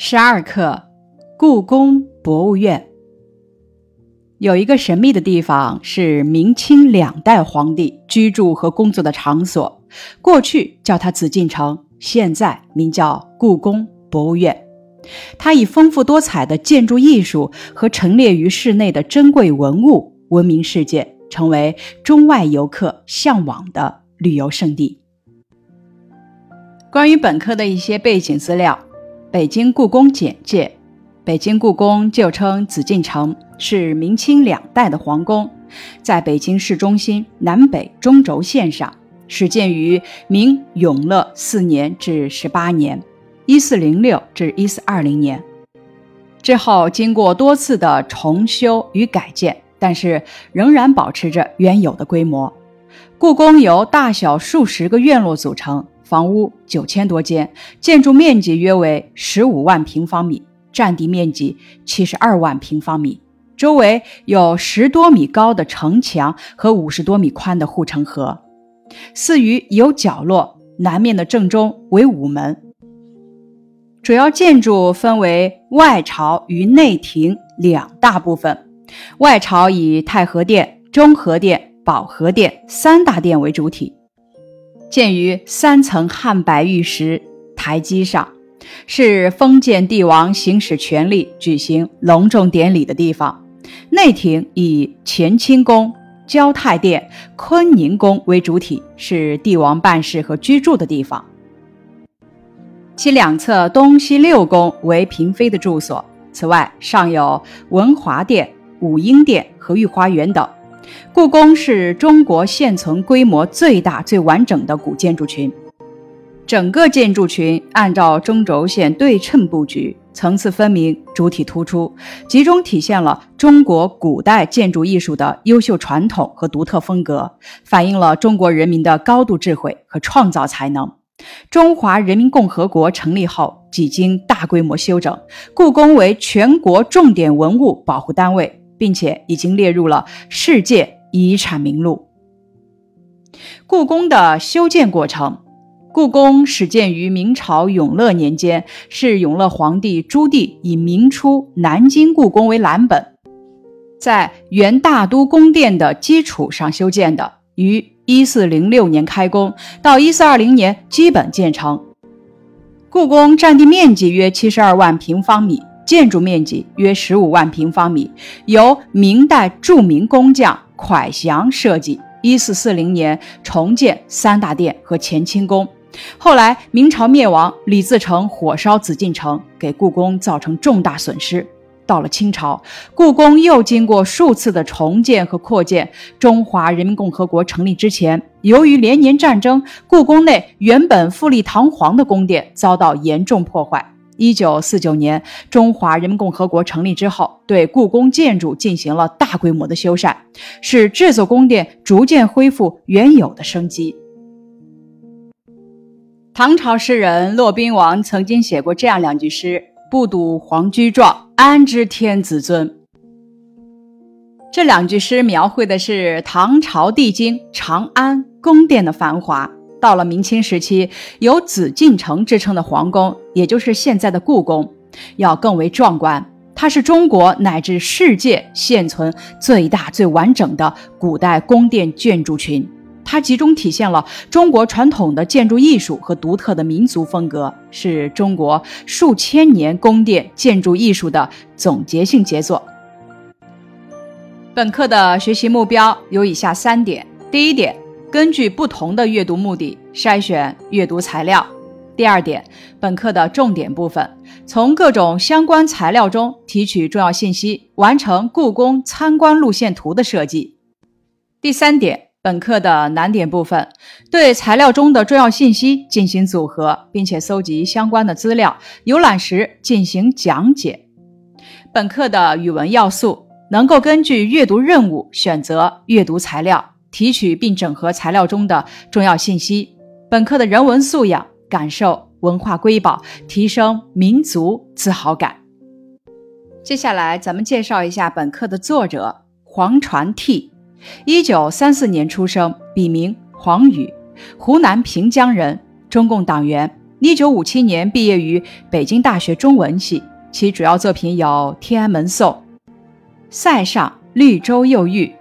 十二课，故宫博物院有一个神秘的地方，是明清两代皇帝居住和工作的场所。过去叫它紫禁城，现在名叫故宫博物院。它以丰富多彩的建筑艺术和陈列于室内的珍贵文物闻名世界，成为中外游客向往的旅游胜地。关于本课的一些背景资料。北京故宫简介：北京故宫旧称紫禁城，是明清两代的皇宫，在北京市中心南北中轴线上，始建于明永乐四年至十八年（一四零六至一四二零年），之后经过多次的重修与改建，但是仍然保持着原有的规模。故宫由大小数十个院落组成。房屋九千多间，建筑面积约为十五万平方米，占地面积七十二万平方米。周围有十多米高的城墙和五十多米宽的护城河。寺宇有角落，南面的正中为午门。主要建筑分为外朝与内廷两大部分。外朝以太和殿、中和殿、保和殿三大殿为主体。建于三层汉白玉石台基上，是封建帝王行使权力、举行隆重典礼的地方。内廷以乾清宫、交泰殿、坤宁宫为主体，是帝王办事和居住的地方。其两侧东西六宫为嫔妃的住所。此外，尚有文华殿、武英殿和御花园等。故宫是中国现存规模最大、最完整的古建筑群。整个建筑群按照中轴线对称布局，层次分明，主体突出，集中体现了中国古代建筑艺术的优秀传统和独特风格，反映了中国人民的高度智慧和创造才能。中华人民共和国成立后，几经大规模修整，故宫为全国重点文物保护单位。并且已经列入了世界遗产名录。故宫的修建过程，故宫始建于明朝永乐年间，是永乐皇帝朱棣以明初南京故宫为蓝本，在原大都宫殿的基础上修建的，于一四零六年开工，到一四二零年基本建成。故宫占地面积约七十二万平方米。建筑面积约十五万平方米，由明代著名工匠蒯祥设计。一四四零年重建三大殿和乾清宫。后来明朝灭亡，李自成火烧紫禁城，给故宫造成重大损失。到了清朝，故宫又经过数次的重建和扩建。中华人民共和国成立之前，由于连年战争，故宫内原本富丽堂皇的宫殿遭到严重破坏。一九四九年，中华人民共和国成立之后，对故宫建筑进行了大规模的修缮，使这座宫殿逐渐恢复原有的生机。唐朝诗人骆宾王曾经写过这样两句诗：“不睹皇居状，安知天子尊。”这两句诗描绘的是唐朝帝京长安宫殿的繁华。到了明清时期，有紫禁城之称的皇宫，也就是现在的故宫，要更为壮观。它是中国乃至世界现存最大、最完整的古代宫殿建筑群。它集中体现了中国传统的建筑艺术和独特的民族风格，是中国数千年宫殿建筑艺术的总结性杰作。本课的学习目标有以下三点：第一点。根据不同的阅读目的筛选阅读材料。第二点，本课的重点部分，从各种相关材料中提取重要信息，完成故宫参观路线图的设计。第三点，本课的难点部分，对材料中的重要信息进行组合，并且搜集相关的资料，游览时进行讲解。本课的语文要素，能够根据阅读任务选择阅读材料。提取并整合材料中的重要信息。本课的人文素养，感受文化瑰宝，提升民族自豪感。接下来，咱们介绍一下本课的作者黄传悌，一九三四年出生，笔名黄宇，湖南平江人，中共党员，一九五七年毕业于北京大学中文系，其主要作品有《天安门颂》《塞上绿洲又遇》《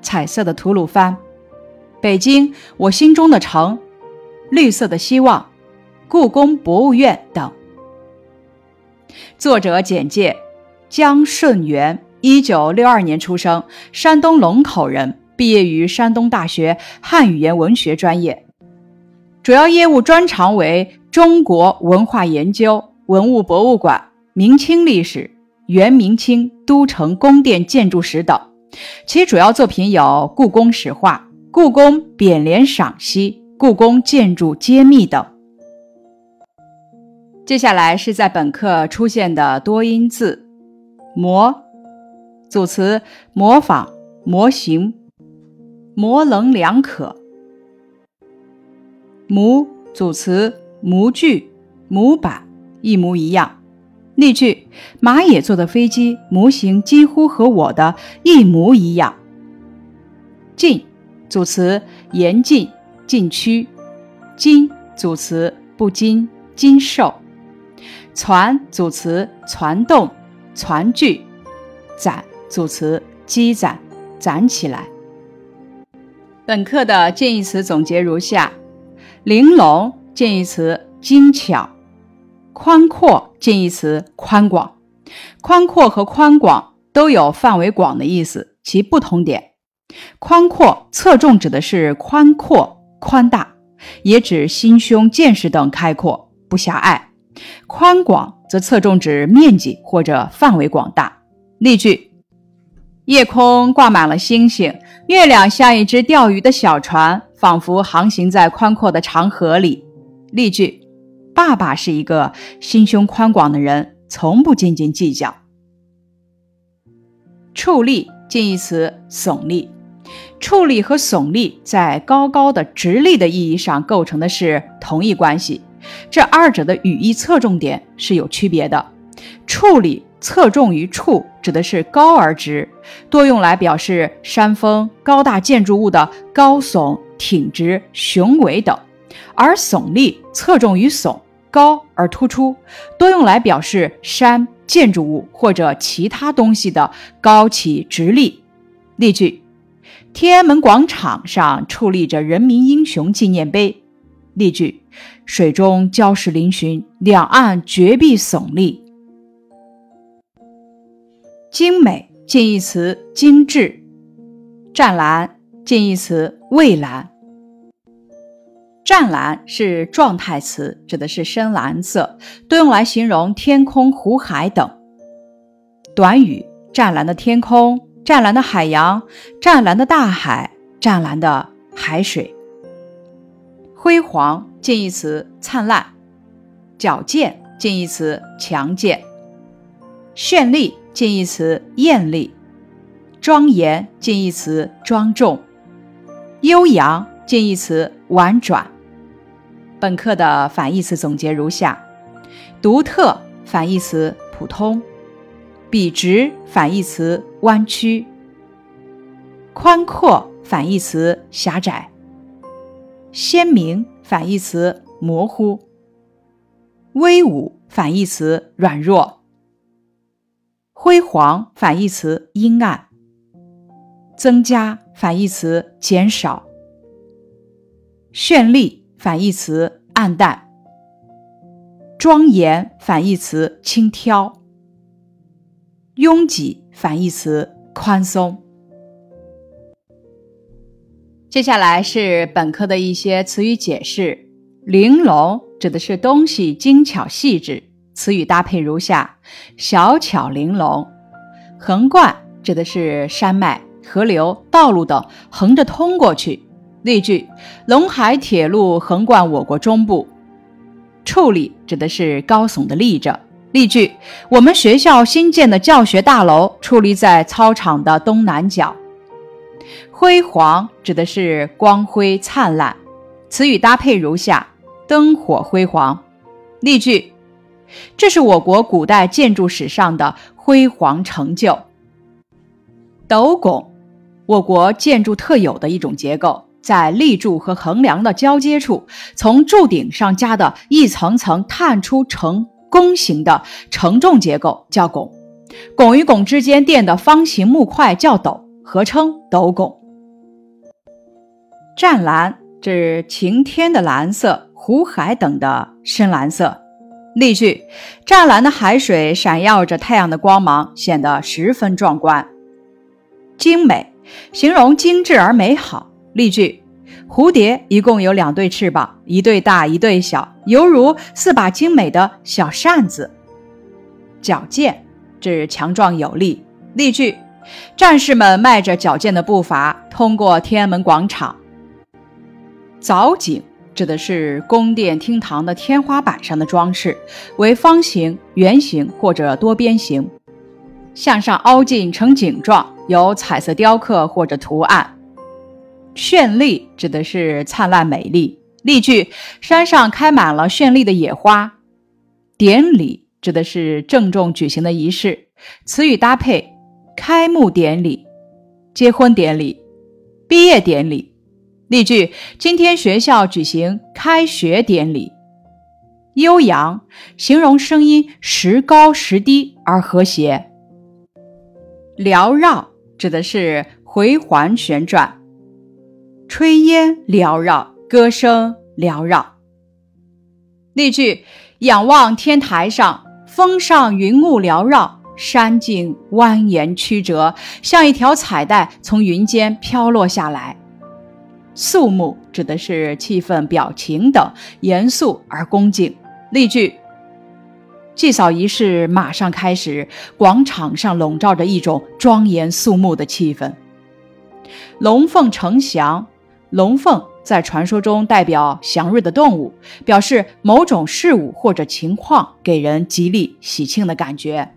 彩色的吐鲁番》《北京我心中的城》《绿色的希望》《故宫博物院》等。作者简介：江顺元，一九六二年出生，山东龙口人，毕业于山东大学汉语言文学专业，主要业务专长为。中国文化研究、文物博物馆、明清历史、元明清都城宫殿建筑史等，其主要作品有《故宫史话》《故宫匾联赏析》《故宫建筑揭秘》等。接下来是在本课出现的多音字：模，组词模仿、模型、模棱两可；模，组词。模具、模板一模一样。例句：马野做的飞机模型几乎和我的一模一样。进组词：严禁、禁区。精组词：不精、精瘦。攒组词：攒动、攒聚。攒组词：积攒、攒起来。本课的建议词总结如下：玲珑。建议词精巧，宽阔近义词宽广，宽阔和宽广都有范围广的意思，其不同点：宽阔侧重指的是宽阔、宽大，也指心胸、见识等开阔不狭隘；宽广则侧重指面积或者范围广大。例句：夜空挂满了星星，月亮像一只钓鱼的小船，仿佛航行在宽阔的长河里。例句：爸爸是一个心胸宽广的人，从不斤斤计较。矗立近义词耸立，矗立和耸立在高高的、直立的意义上构成的是同一关系，这二者的语义侧重点是有区别的。矗立侧重于矗，指的是高而直，多用来表示山峰、高大建筑物的高耸、挺直、雄伟等。而耸立侧重于耸，高而突出，多用来表示山、建筑物或者其他东西的高起直立。例句：天安门广场上矗立着人民英雄纪念碑。例句：水中礁石嶙峋，两岸绝壁耸立。精美近义词精致，湛蓝近义词蔚蓝。湛蓝是状态词，指的是深蓝色，多用来形容天空、湖海等。短语：湛蓝的天空、湛蓝的海洋、湛蓝的大海、湛蓝的海水。辉煌近义词灿烂，矫健近义词强健，绚丽近义词艳丽，庄严近义词庄重，悠扬近义词婉转。本课的反义词总结如下：独特反义词普通，笔直反义词弯曲，宽阔反义词狭窄，鲜明反义词模糊，威武反义词软弱，辉煌反义词阴暗，增加反义词减少，绚丽。反义词暗淡，庄严反义词轻佻，拥挤反义词宽松。接下来是本科的一些词语解释：玲珑指的是东西精巧细致，词语搭配如下：小巧玲珑；横贯指的是山脉、河流、道路等横着通过去。例句：陇海铁路横贯我国中部。矗立指的是高耸的立着。例句：我们学校新建的教学大楼矗立在操场的东南角。辉煌指的是光辉灿烂。词语搭配如下：灯火辉煌。例句：这是我国古代建筑史上的辉煌成就。斗拱，我国建筑特有的一种结构。在立柱和横梁的交接处，从柱顶上加的一层层探出呈弓形的承重结构叫拱，拱与拱之间垫的方形木块叫斗，合称斗拱。湛蓝指晴天的蓝色，湖海等的深蓝色。例句：湛蓝的海水闪耀着太阳的光芒，显得十分壮观。精美，形容精致而美好。例句：蝴蝶一共有两对翅膀，一对大，一对小，犹如四把精美的小扇子。矫健，指强壮有力。例句：战士们迈着矫健的步伐通过天安门广场。藻井，指的是宫殿厅堂的天花板上的装饰，为方形、圆形或者多边形，向上凹进成井状。有彩色雕刻或者图案，绚丽指的是灿烂美丽。例句：山上开满了绚丽的野花。典礼指的是郑重举行的仪式。词语搭配：开幕典礼、结婚典礼、毕业典礼。例句：今天学校举行开学典礼。悠扬，形容声音时高时低而和谐。缭绕。指的是回环旋转，炊烟缭绕，歌声缭绕。例句：仰望天台上，峰上云雾缭绕，山径蜿蜒曲折，像一条彩带从云间飘落下来。肃穆指的是气氛、表情等严肃而恭敬。例句。祭扫仪式马上开始，广场上笼罩着一种庄严肃穆的气氛。龙凤呈祥，龙凤在传说中代表祥瑞的动物，表示某种事物或者情况给人吉利喜庆的感觉。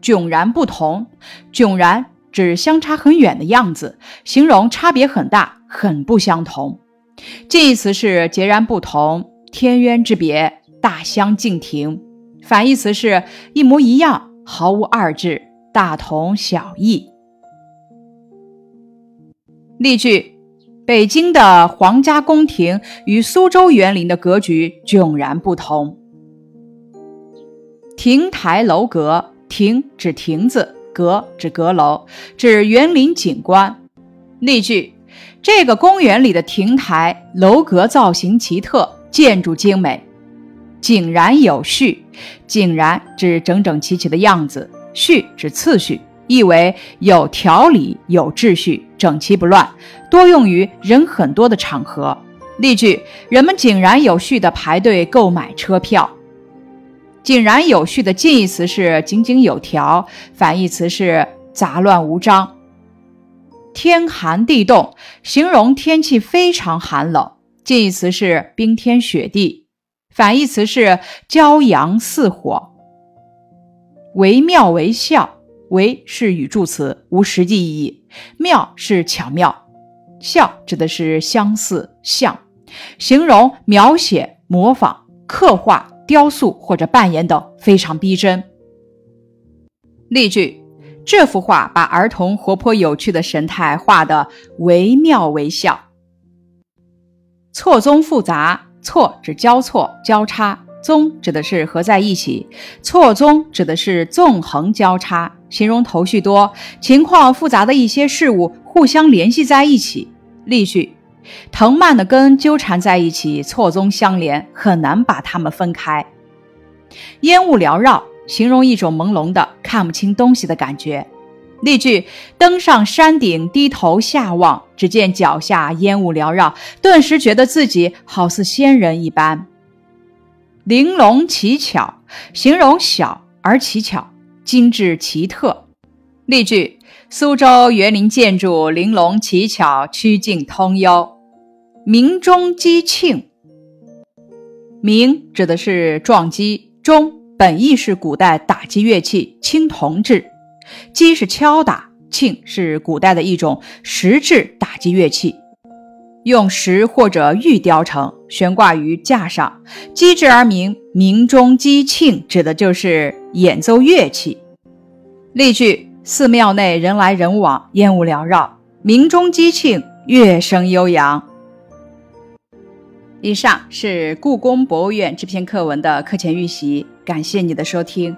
迥然不同，迥然指相差很远的样子，形容差别很大，很不相同。近义词是截然不同，天渊之别。大相径庭，反义词是一模一样，毫无二致，大同小异。例句：北京的皇家宫廷与苏州园林的格局迥然不同。亭台楼阁，亭指亭子，阁指阁楼，指园林景观。例句：这个公园里的亭台楼阁造型奇特，建筑精美。井然有序，井然指整整齐齐的样子，序指次序，意为有条理、有秩序、整齐不乱，多用于人很多的场合。例句：人们井然有序地排队购买车票。井然有序的近义词是井井有条，反义词是杂乱无章。天寒地冻，形容天气非常寒冷，近义词是冰天雪地。反义词是骄阳似火。惟妙惟肖，惟是语助词，无实际意义；妙是巧妙，肖指的是相似像，形容描写、模仿、刻画、雕塑或者扮演等，非常逼真。例句：这幅画把儿童活泼有趣的神态画得惟妙惟肖。错综复杂。错指交错、交叉，综指的是合在一起，错综指的是纵横交叉，形容头绪多、情况复杂的一些事物互相联系在一起。例句：藤蔓的根纠缠在一起，错综相连，很难把它们分开。烟雾缭绕，形容一种朦胧的、看不清东西的感觉。例句：登上山顶，低头下望，只见脚下烟雾缭绕，顿时觉得自己好似仙人一般。玲珑奇巧，形容小而奇巧，精致奇特。例句：苏州园林建筑玲珑奇巧，曲径通幽。鸣钟击磬，鸣指的是撞击，钟本意是古代打击乐器青铜制。击是敲打，磬是古代的一种石质打击乐器，用石或者玉雕成，悬挂于架上，击之而鸣，鸣钟击磬，指的就是演奏乐器。例句：寺庙内人来人往，烟雾缭绕，鸣钟击磬，乐声悠扬。以上是故宫博物院这篇课文的课前预习，感谢你的收听。